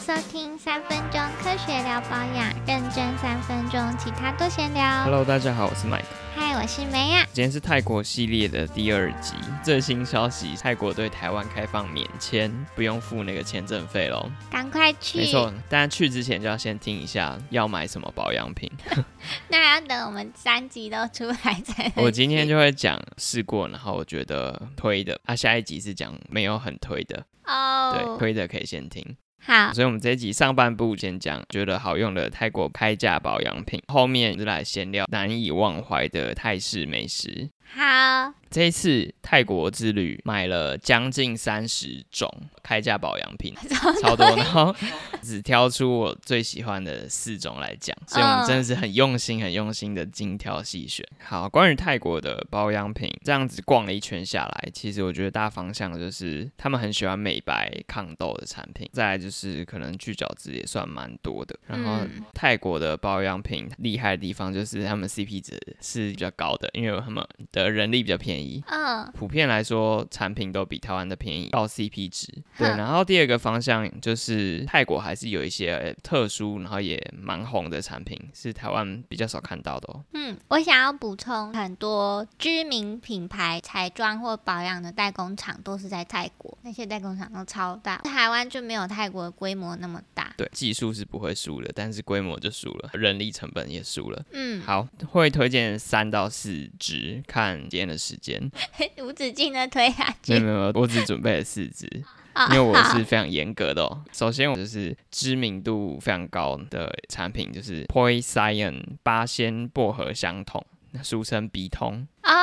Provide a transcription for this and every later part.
收听三分钟科学聊保养，认真三分钟，其他都闲聊。Hello，大家好，我是 Mike。嗨，我是梅亚。今天是泰国系列的第二集。最新消息，泰国对台湾开放免签，不用付那个签证费喽。赶快去！没错，但去之前就要先听一下要买什么保养品。那要等我们三集都出来才。我今天就会讲试过，然后我觉得推的。啊，下一集是讲没有很推的哦，对，哦，推的可以先听。好，所以，我们这一集上半部先讲觉得好用的泰国开价保养品，后面就来闲聊难以忘怀的泰式美食。好，这一次泰国之旅买了将近三十种开价保养品，超多，然后只挑出我最喜欢的四种来讲，所以我们真的是很用心、很用心的精挑细选。好，关于泰国的保养品，这样子逛了一圈下来，其实我觉得大方向就是他们很喜欢美白抗痘的产品，再来就是可能去角质也算蛮多的。然后嗯泰国的保养品厉害的地方就是他们 CP 值是比较高的，因为他们的人力比较便宜。嗯，普遍来说，产品都比台湾的便宜，高 CP 值。对，然后第二个方向就是泰国还是有一些呃特殊，然后也蛮红的产品，是台湾比较少看到的哦。嗯，我想要补充，很多知名品牌彩妆或保养的代工厂都是在泰国，那些代工厂都超大，台湾就没有泰国的规模那么大。对，技术是不会输的，但是规模就输了，人力成本也输了。嗯，好，会推荐三到四支，看今天的时间。无止境的推下去。没有没有，我只准备了四支。啊因为我是非常严格的哦。首先，我就是知名度非常高的产品，就是 Poison 八仙薄荷香筒，俗称鼻通。哦，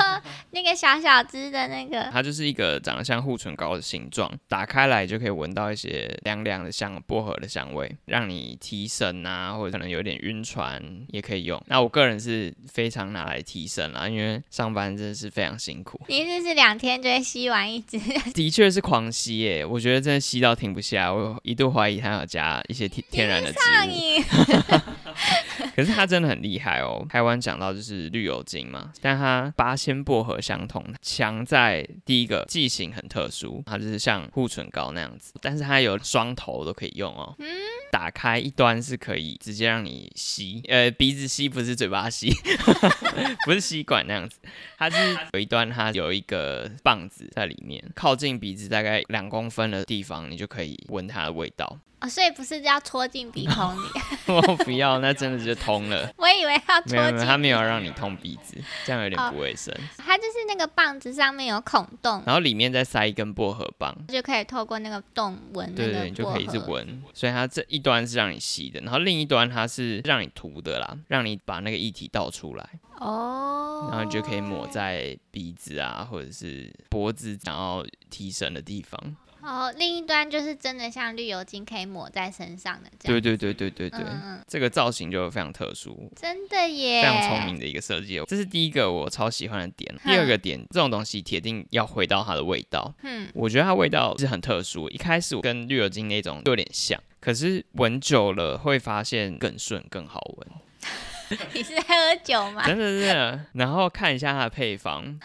那个小小只的那个，它就是一个长得像护唇膏的形状，打开来就可以闻到一些凉凉的像薄荷的香味，让你提神啊，或者可能有点晕船也可以用。那我个人是非常拿来提神啦，因为上班真的是非常辛苦。你是不是两天就会吸完一支？的确是狂吸耶，我觉得真的吸到停不下，我一度怀疑它有加一些天天然的植物。可是它真的很厉害哦。台湾讲到就是绿油精嘛，但它八仙薄荷相同，强在第一个剂型很特殊，它就是像护唇膏那样子，但是它有双头都可以用哦。打开一端是可以直接让你吸，呃，鼻子吸不是嘴巴吸，不是吸管那样子，它是有一端它有一个棒子在里面，靠近鼻子大概两公分的地方，你就可以闻它的味道。哦，所以不是要戳进鼻孔里，我不要，那真的就通了。我以为要戳没有没有，他没有让你通鼻子，这样有点哦不卫生。它就是那个棒子上面有孔洞，然后里面再塞一根薄荷棒，就可以透过那个洞闻对对，你就可以一直。闻。所以它这一端是让你吸的，然后另一端它是让你涂的啦，让你把那个液体倒出来，哦，然后你就可以抹在鼻子啊或者是脖子想要提神的地方。哦，另一端就是真的像绿油精可以抹在身上的这样。对对对对对对，这个造型就非常特殊。真的耶，非常聪明的一个设计，这是第一个我超喜欢的点。第二个点，这种东西铁定要回到它的味道。嗯，我觉得它味道是很特殊，一开始我跟绿油精那种有点像，可是闻久了会发现更顺、更好闻，你是在喝酒吗？真的是的。然后看一下它的配方，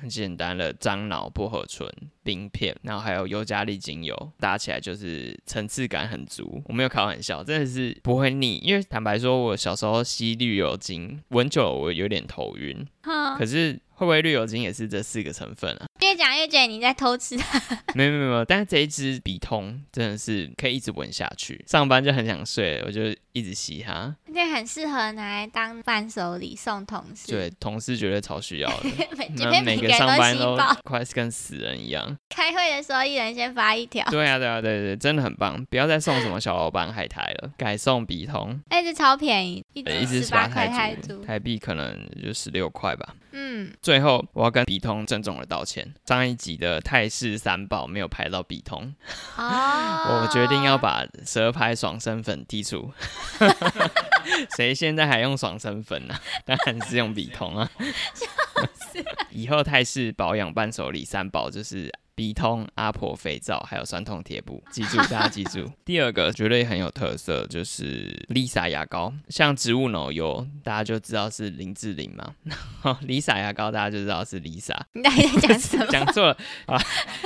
很简单的樟脑、薄荷醇、冰片，然后还有尤加利精油，搭起来就是层次感很足。我没有开玩笑，真的是不会腻。因为坦白说，我小时候吸绿油精，闻久了我有点头晕，哼，可是。会不会绿油精也是这四个成分啊？越讲越觉得你在偷吃。没有没有没有，但是这一支笔通真的是可以一直闻下去，上班就很想睡，我就一直吸它。这很适合拿来当伴手礼送同事。对，同事绝对超需要的，每，每个上班都。快跟死人一样。开会的时候，一人先发一条，对啊对啊对对，真的很棒！不要再送什么小老板海苔了，改送笔通，那只超便宜，一支支十八块泰台币可能就十六块吧。嗯，最后，我要跟笔通郑重的道歉，上一集的泰式三宝没有拍到笔通，哦，我决定要把蛇牌爽身粉剔除。谁现在还用爽身粉呢、啊？当然是用笔筒啊。以后泰式保养伴手礼三宝就是笔通、阿婆肥皂还有酸痛贴布，记住 大家记住。第二个绝对很有特色，就是 Lisa 牙膏，像植物脑油，大家就知道是林志玲嘛。然后 Lisa 牙膏，大家就知道是 Lisa。你在讲什么？讲错了 啊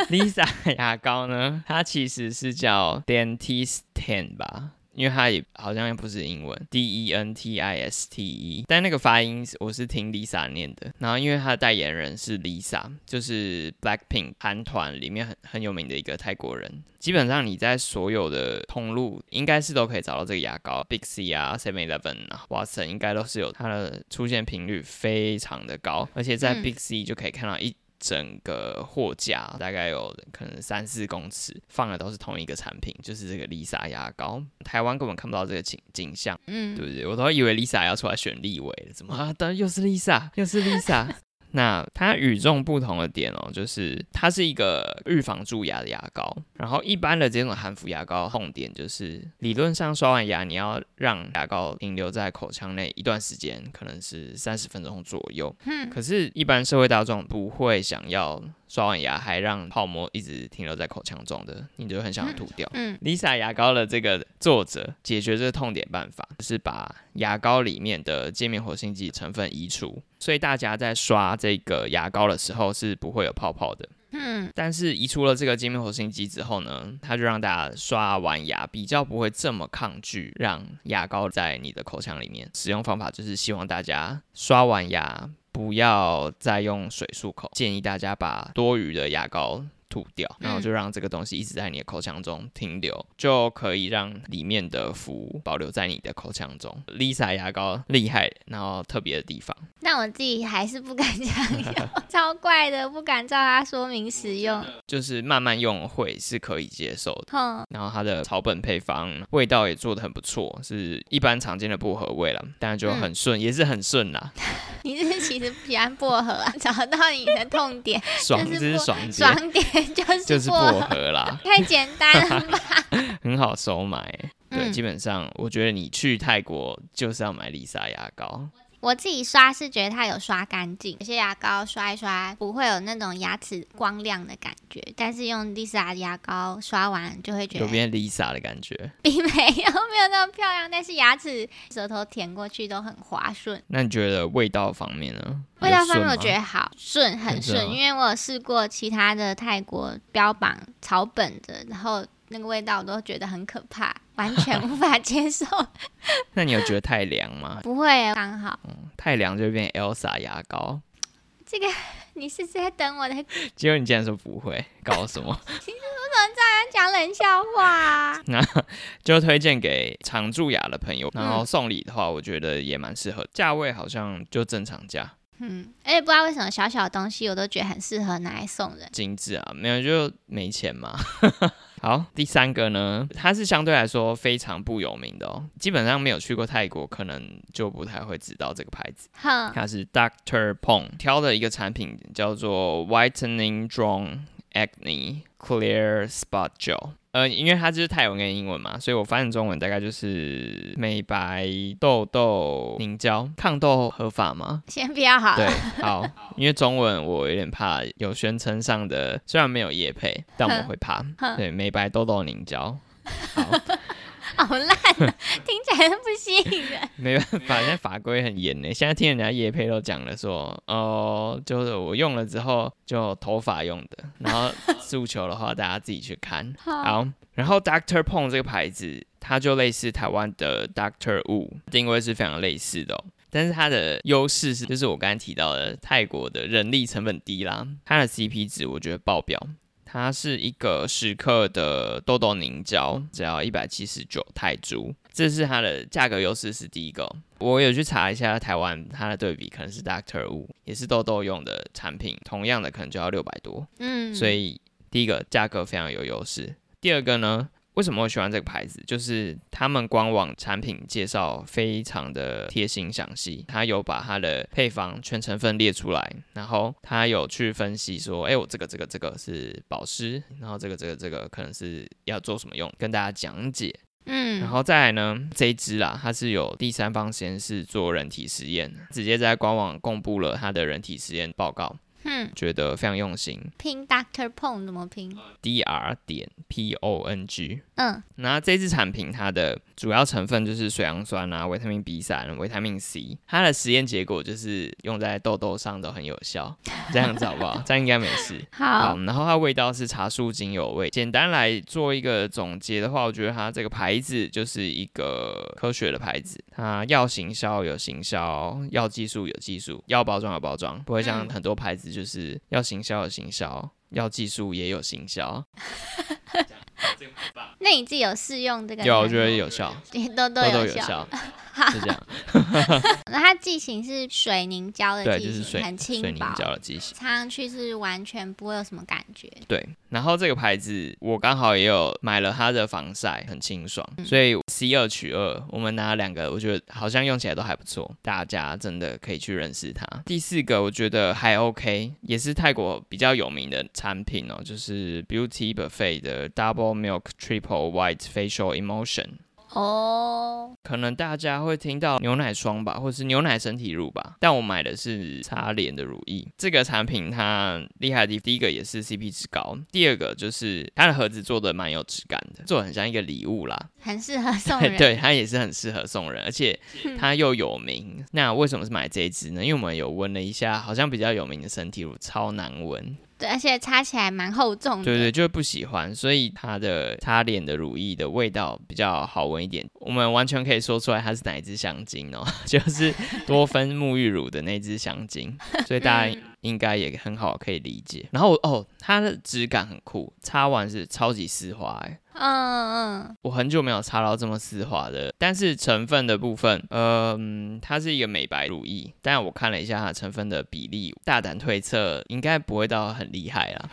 ！Lisa 牙膏呢，它其实是叫 Dentiste ten 吧。因为它也好像不是英文，D E N T I S T E，但那个发音我是听 Lisa 念的。然后因为它的代言人是 Lisa，就是 Blackpink 韩团里面很很有名的一个泰国人。基本上你在所有的通路应该是都可以找到这个牙膏，Big C 啊、Seven Eleven 啊、Watson 应该都是有它的出现频率非常的高，而且在 Big C 就可以看到一。整个货架大概有可能三四公尺，放的都是同一个产品，就是这个 Lisa 牙膏。台湾根本看不到这个景景象，嗯，对不对？我都以为 Lisa 要出来选立委了，怎么啊？当然又是 Lisa，又是 Lisa。那它与众不同的点哦，就是它是一个预防蛀牙的牙膏。然后一般的这种含氟牙膏痛点就是，理论上刷完牙你要让牙膏停留在口腔内一段时间，可能是三十分钟左右。嗯，可是，一般社会大众不会想要。刷完牙还让泡沫一直停留在口腔中的，你就很想吐掉。嗯，Lisa 牙膏的这个作者解决这个痛点办法，是把牙膏里面的界面活性剂成分移除，所以大家在刷这个牙膏的时候是不会有泡泡的。嗯，但是移除了这个界面活性剂之后呢，它就让大家刷完牙比较不会这么抗拒让牙膏在你的口腔里面。使用方法就是希望大家刷完牙。不要再用水漱口，建议大家把多余的牙膏。吐掉，然后就让这个东西一直在你的口腔中停留，就可以让里面的氟保留在你的口腔中。Lisa 牙膏厉害，然后特别的地方。但我自己还是不敢这样用，超怪的，不敢照它说明使用。就是慢慢用会是可以接受的。然后它的草本配方味道也做的很不错，是一般常见的薄荷味了，但就很顺，也是很顺啦。你是其实不喜欢薄荷啊？找到你的痛点，爽是爽爽点。就是就是薄荷啦，太简单了吧？很好收买，对，基本上我觉得你去泰国就是要买丽莎牙膏。我自己刷是觉得它有刷干净，有些牙膏刷一刷不会有那种牙齿光亮的感觉，但是用 Lisa 牙膏刷完就会觉得有变 Lisa 的感觉，并没有没有那么漂亮，但是牙齿舌头舔过去都很滑顺。那你觉得味道方面呢？味道方面我觉得好顺，很顺，因为我有试过其他的泰国标榜草本的，然后。那个味道我都觉得很可怕，完全无法接受。那你有觉得太凉吗？不会，刚好。嗯太凉就变 Elsa 牙膏。这个你是在等我的？结果你竟然说不会，搞什么？其实我怎么这样讲冷笑话？那就推荐给常蛀牙的朋友，然后送礼的话，我觉得也蛮适合。价位好像就正常价。嗯，而且不知道为什么小小的东西我都觉得很适合拿来送人。精致啊，没有就没钱嘛。好，第三个呢，它是相对来说非常不有名的哦，基本上没有去过泰国，可能就不太会知道这个牌子。它是 Doctor Pong 挑的一个产品，叫做 Whitening Strong Acne Clear Spot Gel。呃，因为它就是泰文跟英文嘛，所以我翻译中文大概就是美白痘痘凝胶，抗痘合法吗？先不要好。对，好，因为中文我有点怕有宣称上的，虽然没有叶配，但我会怕。对，美白痘痘凝胶。好。好烂，听起来都不吸引人。没办法，现在法规很严呢。现在听人家叶佩都讲了，说哦，就是我用了之后就头发用的，然后诉求的话大家自己去看。好，然后 Doctor Pong 这个牌子，它就类似台湾的 Doctor Wu，定位是非常类似的，但是它的优势是，就是我刚才提到的泰国的人力成本低啦，它的 CP 值我觉得爆表。它是一个十克的痘痘凝胶，只要一百七十九泰铢，这是它的价格优势是第一个。我有去查一下台湾它的对比，可能是 Doctor Wu，也是痘痘用的产品，同样的可能就要六百多。嗯，所以第一个价格非常有优势。第二个呢？为什么我喜欢这个牌子？就是他们官网产品介绍非常的贴心详细，他有把它的配方全成分列出来，然后他有去分析说，哎，我这个这个这个是保湿，然后这个这个这个可能是要做什么用，跟大家讲解。嗯，然后再来呢，这一支啦，它是有第三方实验室做人体实验，直接在官网公布了它的人体实验报告。嗯，觉得非常用心。拼 Doctor Pong 怎么拼？D R 点 P O N G。嗯，那这支产品它的主要成分就是水杨酸啊、维他命 B 三、维他命 C。它的实验结果就是用在痘痘上都很有效，这样子好不好？这样应该没事。好，然后它味道是茶树精油味。简单来做一个总结的话，我觉得它这个牌子就是一个科学的牌子，它要行销有行销，要技术有技术，要包装有包装，不会像嗯很多牌子就是要行销有行销，要技术也有行销。那你自己有试用这个？有，我觉得有效，都都有有效，是这样。那它剂型是水凝胶的对，剂型，就是水很轻水凝的剂型。擦上去是完全不会有什么感觉。对，然后这个牌子我刚好也有买了它的防晒，很清爽，嗯所以 C 二取二，我们拿两个，我觉得好像用起来都还不错，大家真的可以去认识它。第四个我觉得还 OK，也是泰国比较有名的产品哦，就是 Beauty Buffet 的 Double Milk Triple White Facial Emulsion。哦，可能大家会听到牛奶霜吧，或者是牛奶身体乳吧，但我买的是擦脸的乳液。这个产品它厉害的地第一个也是 CP 值高，第二个就是它的盒子做的蛮有质感的，做的很像一个礼物啦。很适合送人。对，它也是很适合送人，而且它又有名。那为什么是买这一支呢？因为我们有闻了一下，好像比较有名的身体乳超难闻，对，而且擦起来蛮厚重的。对对，就是不喜欢，所以它的擦脸的乳液的味道比较好闻一点。我们完全可以说出来它是哪一支香精哦，就是多芬沐浴乳的那支香精，所以大家嗯应该也很好可以理解。然后哦，它的质感很酷，擦完是超级丝滑哎。嗯嗯，我很久没有擦到这么丝滑的，但是成分的部分，嗯，它是一个美白乳液，但我看了一下它成分的比例，大胆推测应该不会到很厉害啦。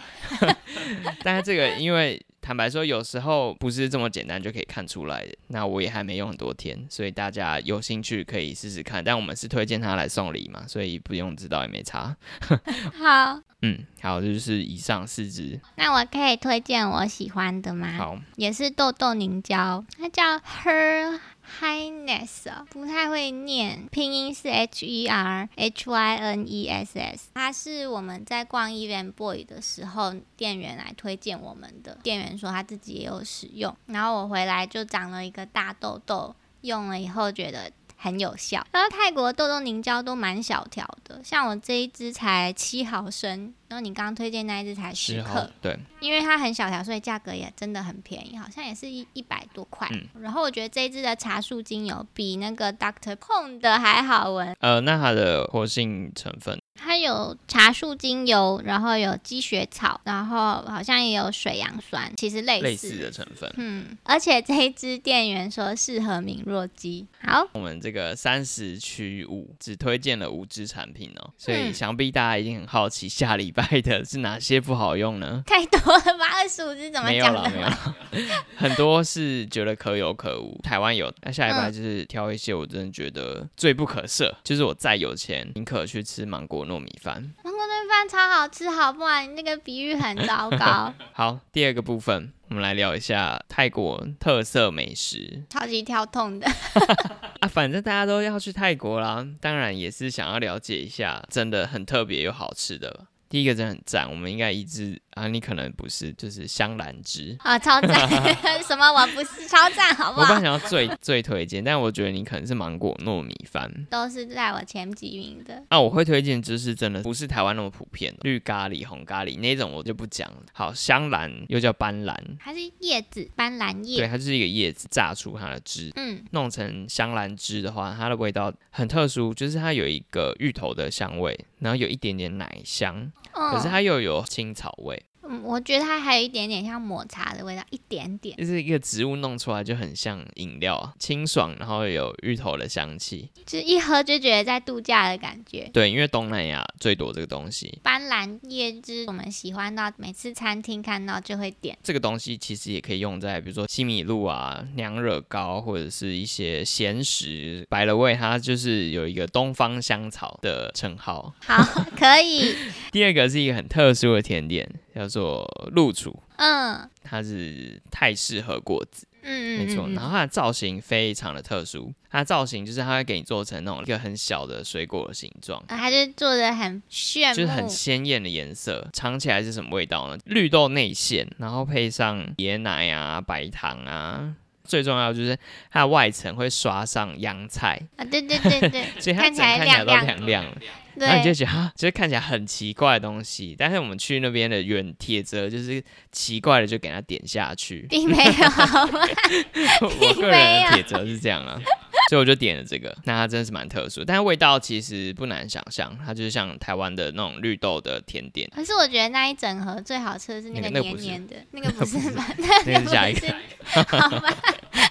但是这个因为坦白说，有时候不是这么简单就可以看出来的。那我也还没用很多天，所以大家有兴趣可以试试看。但我们是推荐它来送礼嘛，所以不用知道也没差。好，嗯，好，这就是以上四支。那我可以推荐我喜欢的吗？好，也是痘痘凝胶，它叫 Her Highness，、不太会念，拼音是 H E R H Y N E S S。它是我们在逛 Even Boy 的时候，店员来推荐我们的。店员说他自己也有使用，然后我回来就长了一个大痘痘，用了以后觉得。很有效，然后泰国痘痘凝胶都蛮小条的，像我这一支才七毫升，然后你刚刚推荐那一只才十克，，对，因为它很小条，所以价格也真的很便宜，好像也是一一百多块。嗯然后我觉得这一支的茶树精油比那个 Doctor Pong 的还好闻，呃，那它的活性成分它有茶树精油，然后有积雪草，然后好像也有水杨酸，其实类似。类似的成分。嗯，而且这一支店员说适合敏弱肌。好，我们这个三十区五只推荐了五支产品哦，所以嗯想必大家一定很好奇下礼拜的是哪些不好用呢？太多了吧？二十五支怎么没有啦，讲的没有啦，很多是觉得可有可无。台湾有，那下一拜嗯就是挑一些我真的觉得罪不可赦，就是我再有钱，宁可去吃芒果糯米饭。芒果糯米饭超好吃，好不好？你那个比喻很糟糕，好，第二个部分，我们来聊一下泰国特色美食超级跳痛的。啊。反正大家都要去泰国啦，当然也是想要了解一下真的很特别又好吃的。第一个真的很赞，我们应该一直啊，你可能不是，就是香兰汁。啊，超赞！什么？我不是超赞，好不好我本来？想要最最推荐，但我觉得你可能是芒果糯米饭。都是在我前几名的。啊、我会推荐就是真的不是台湾那么普遍的绿咖喱、红咖喱那种，我就不讲了。好，香兰又叫斑斓，它是叶子，斑斓叶对，它就是一个叶子榨出它的汁，嗯，弄成香兰汁的话，它的味道很特殊，就是它有一个芋头的香味，然后有一点点奶香，可是哦，它又有青草味，嗯，我觉得它还有一点点像抹茶的味道，一点点，就是一个植物弄出来就很像饮料啊，清爽，然后有芋头的香气。就是一喝就觉得在度假的感觉。对，因为东南亚最多这个东西。斑斓叶汁，我们喜欢到每次餐厅看到就会点。这个东西其实也可以用在比如说西米露啊、娘惹糕或者是一些咸食。白了味，它就是有一个东方香草的称号。好，可以。第二个是一个很特殊的甜点，叫做露楚，嗯它是泰式和果子。嗯没错。然后它的造型非常的特殊，它的造型就是它会给你做成那种一个很小的水果的形状。啊它就做的很炫，就是很鲜艳的颜色，尝起来是什么味道呢？绿豆内馅，然后配上椰奶啊、白糖啊，最重要就是它的外层会刷上洋菜，啊，对对对对，所以它看起来整看起来都亮亮亮的。然后你就对，觉得哈，就是看起来很奇怪的东西，但是我们去那边的原铁则就是奇怪的就给它点下去。并没有？我个人的铁则是这样啊，所以我就点了这个。那它真的是蛮特殊，但是味道其实不难想象，它就是像台湾的那种绿豆的甜点。可是我觉得那一整盒最好吃的是那个黏黏的，那个不是吧？那是下一个，好吧，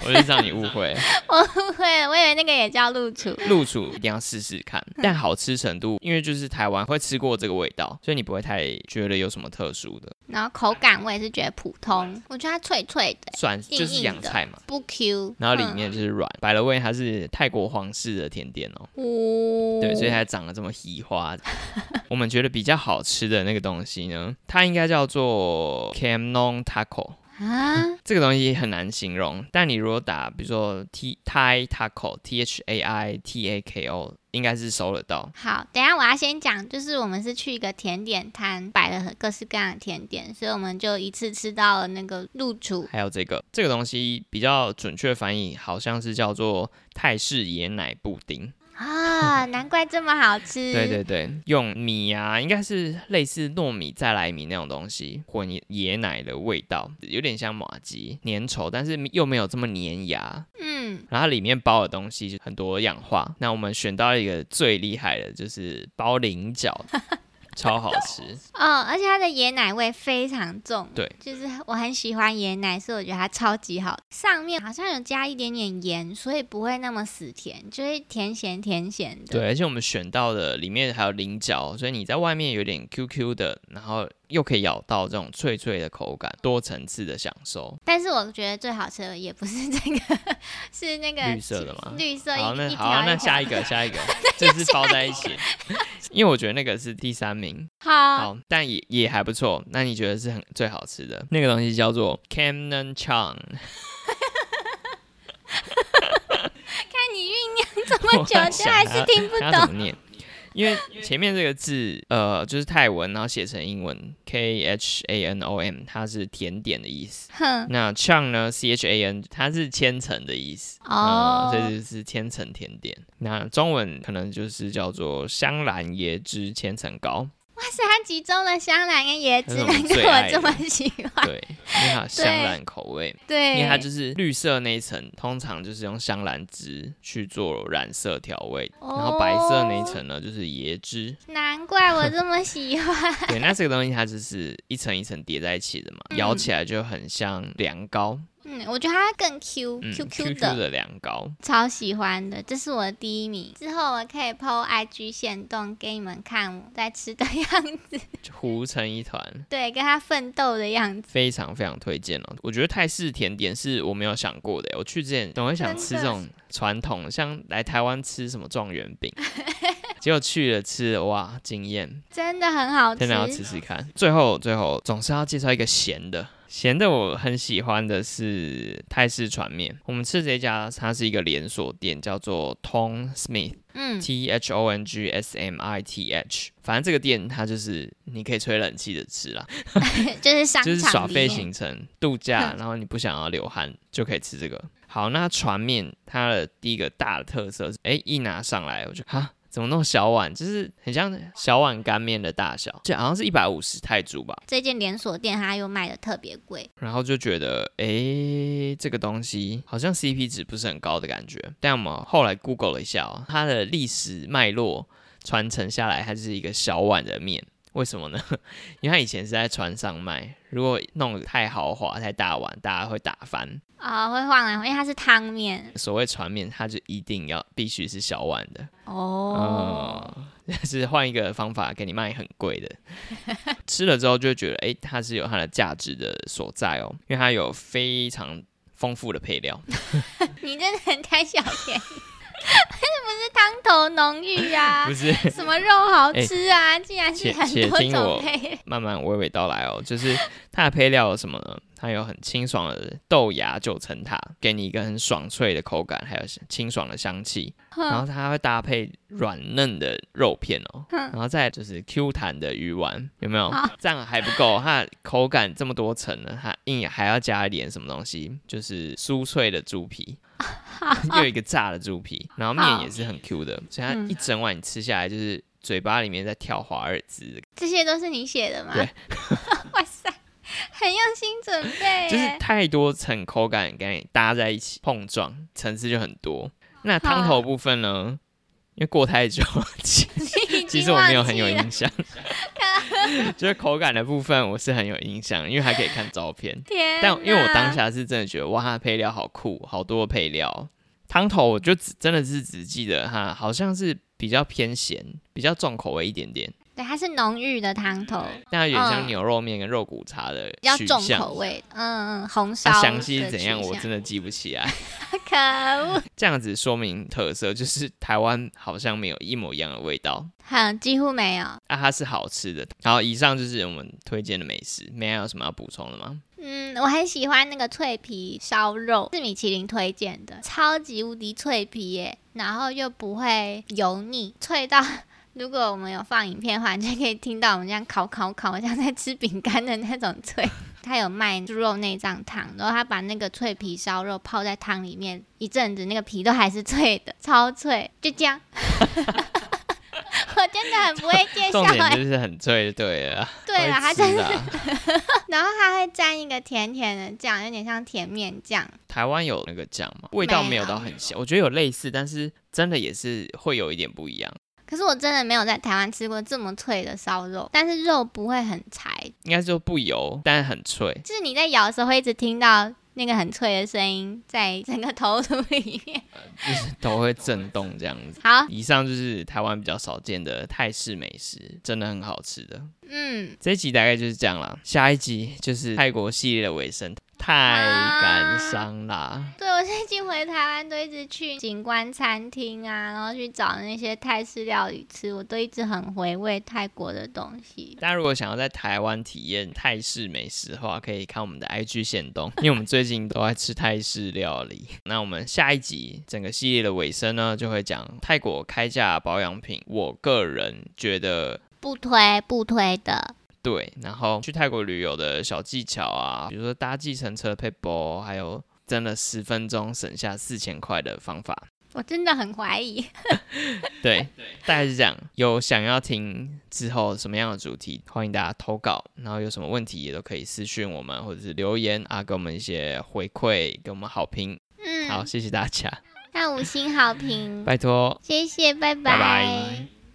我就让你误会。我误会了，我以为那个也叫露楚。露楚一定要试试看，但好吃程度，因为就是台湾会吃过这个味道，所以你不会太觉得有什么特殊的，然后口感我也是觉得普通，我觉得它脆脆的，算就是硬硬的洋菜嘛。不 Q。然后里面就是软，百乐味它是泰国皇室的甜点哦，哦，对，所以它长得这么稀花。我们觉得比较好吃的那个东西呢，它应该叫做 Camnon Taco。啊，这个东西很难形容，但你如果打，比如说 T Thai Taco T H A I T A K O，应该是搜得到。好，等一下我要先讲，就是我们是去一个甜点摊，摆了各式各样的甜点，所以我们就一次吃到了那个露厨。还有这个这个东西比较准确翻译，好像是叫做泰式椰奶布丁。啊，难怪这么好吃。对对对，用米啊，应该是类似糯米再来米那种东西，混椰奶的味道，有点像马吉粘稠，但是又没有这么粘牙。嗯，然后里面包的东西就很多样化。那我们选到一个最厉害的，就是包菱角，超好吃。哦，而且它的椰奶味非常重。对，就是我很喜欢椰奶，所以我觉得它超级好。上面好像有加一点点盐，所以不会那么死甜，就是甜咸甜咸的。对，而且我们选到的里面还有菱角，所以你在外面有点 QQ 的，然后又可以咬到这种脆脆的口感，多层次的享受。但是我觉得最好吃的也不是这个，是那个绿色的吗？绿色一好，那一好，那下一个，下一个，这是包在一起，因为我觉得那个是第三名，好，好，但也也还不错。那你觉得是很最好吃的？那个东西叫做 Camnon Chang，看你酝酿这么久，还是听不懂。因为前面这个字，呃，就是泰文，然后写成英文 K H A N O M，它是甜点的意思。哼，那 Chang 呢，C H A N，它是千层的意思。哦呃，这就是千层甜点。那中文可能就是叫做香兰椰汁千层糕。哇塞，它集中了香兰跟椰汁，难怪 我这么喜欢。对，因为它有香兰口味。对，因为它就是绿色那一层，通常就是用香兰汁去做染色调味，然后白色那一层呢就是椰汁。难怪我这么喜欢。对，那这个东西它就是一层一层叠在一起的嘛，嗯咬起来就很像凉糕，嗯，我觉得它更 Q、嗯 Q Q，QQ 的，的凉糕。超喜欢的，这是我的第一名。之后我可以 PO IG 线动给你们看我在吃的样子，糊成一团，对，跟他奋斗的样子。非常非常推荐哦。我觉得泰式甜点是我没有想过的，我去之前总会想吃这种传统，像来台湾吃什么状元饼，结果去了吃了，哇，惊艳！真的很好吃真的要吃吃看。最后，最后总是要介绍一个咸的。咸的我很喜欢的是泰式船面。我们吃这家，它是一个连锁店，叫做 Tom Smith。嗯，T H O N G S M I T H，反正这个店它就是你可以吹冷气的吃啦，就是商就是耍废场里面行程、度假，然后你不想要流汗就可以吃这个。好，那船面它的第一个大的特色是，哎，一拿上来我就哈。怎么弄小碗？就是很像小碗干面的大小，就好像是一百五十泰铢吧。这间连锁店它又卖的特别贵，然后就觉得，诶，这个东西好像 CP 值不是很高的感觉。但我们后来 Google 了一下哦，它的历史脉络传承下来，它是一个小碗的面。为什么呢？因为他以前是在船上卖，如果弄得太豪华、太大碗，大家会打翻。啊、会晃来，因为它是汤面所谓船面，它就一定要必须是小碗的。哦。嗯，是换一个方法给你卖很贵的，吃了之后就会觉得，诶，它是有它的价值的所在哦，因为它有非常丰富的配料。你真的很贪小便宜，汤头浓郁啊 不，是，什么肉好吃啊，竟然是很多种配。慢慢娓娓道来哦。就是它的配料有什么呢？它有很清爽的豆芽九层塔，给你一个很爽脆的口感，还有清爽的香气。然后它会搭配软嫩的肉片哦，然后再就是 Q 弹的鱼丸，有没有好？这样还不够，它的口感这么多层呢，它硬还要加一点什么东西，就是酥脆的猪皮，又有一个炸的猪皮，然后面也是很 Q 的，所以它嗯一整碗你吃下来就是嘴巴里面在跳华尔兹，这些都是你写的吗？对，哇塞，很用心准备，就是太多层口感跟你搭在一起碰撞，层次就很多。那汤头部分呢？因为过太久，其 其实我没有很有印象，就是口感的部分我是很有印象，因为还可以看照片。天，但因为我当下是真的觉得哇，它的配料好酷，好多配料。汤头我就只真的是只记得哈好像是比较偏咸，比较重口味一点点，对，它是浓郁的汤头，但它有点像嗯牛肉面跟肉骨茶的比较重。口味，嗯嗯，红烧详细是怎样我真的记不起来。可恶，这样子说明特色就是台湾好像没有一模一样的味道。很几乎没有。啊，它是好吃的。好，以上就是我们推荐的美食。梅亚有什么要补充的吗？嗯，我很喜欢那个脆皮烧肉，是米其林推荐的，超级无敌脆皮耶，然后又不会油腻，脆到如果我们有放影片的话，你就可以听到我们这样烤烤烤，像在吃饼干的那种脆。他有卖猪肉内脏汤，然后他把那个脆皮烧肉泡在汤里面一阵子，那个皮都还是脆的，超脆，就这样。我真的很不会介绍重点哎、就是很脆，对了啊。对啦，会吃它真的的啊 然后它会沾一个甜甜的酱，有点像甜面酱。台湾有那个酱吗？味道没有到很像，我觉得有类似，但是真的也是会有一点不一样。可是我真的没有在台湾吃过这么脆的烧肉，但是肉不会很柴，应该说不油，但是很脆。就是你在咬的时候会一直听到那个很脆的声音在整个头颅里面。就是头会震动这样子。好，以上就是台湾比较少见的泰式美食，真的很好吃的。嗯，这一集大概就是这样了，下一集就是泰国系列的尾声，太感伤啦。对我最近回台湾都一直去景观餐厅啊，然后去找那些泰式料理吃，我都一直很回味泰国的东西。大家如果想要在台湾体验泰式美食的话，可以看我们的 IG 线动，因为我们最近都在吃泰式料理。那我们下一集整个系列的尾声呢，就会讲泰国开价保养品。我个人觉得不推不推的，对，然后去泰国旅游的小技巧啊，比如说搭计程车配波，还有真的十分钟省下四千块的方法。我真的很怀疑。对，大概是这样。有想要听之后什么样的主题，欢迎大家投稿。然后有什么问题也都可以私讯我们，或者是留言啊，给我们一些回馈，给我们好评。嗯，好，谢谢大家，那五星好评，拜托，谢谢，拜拜拜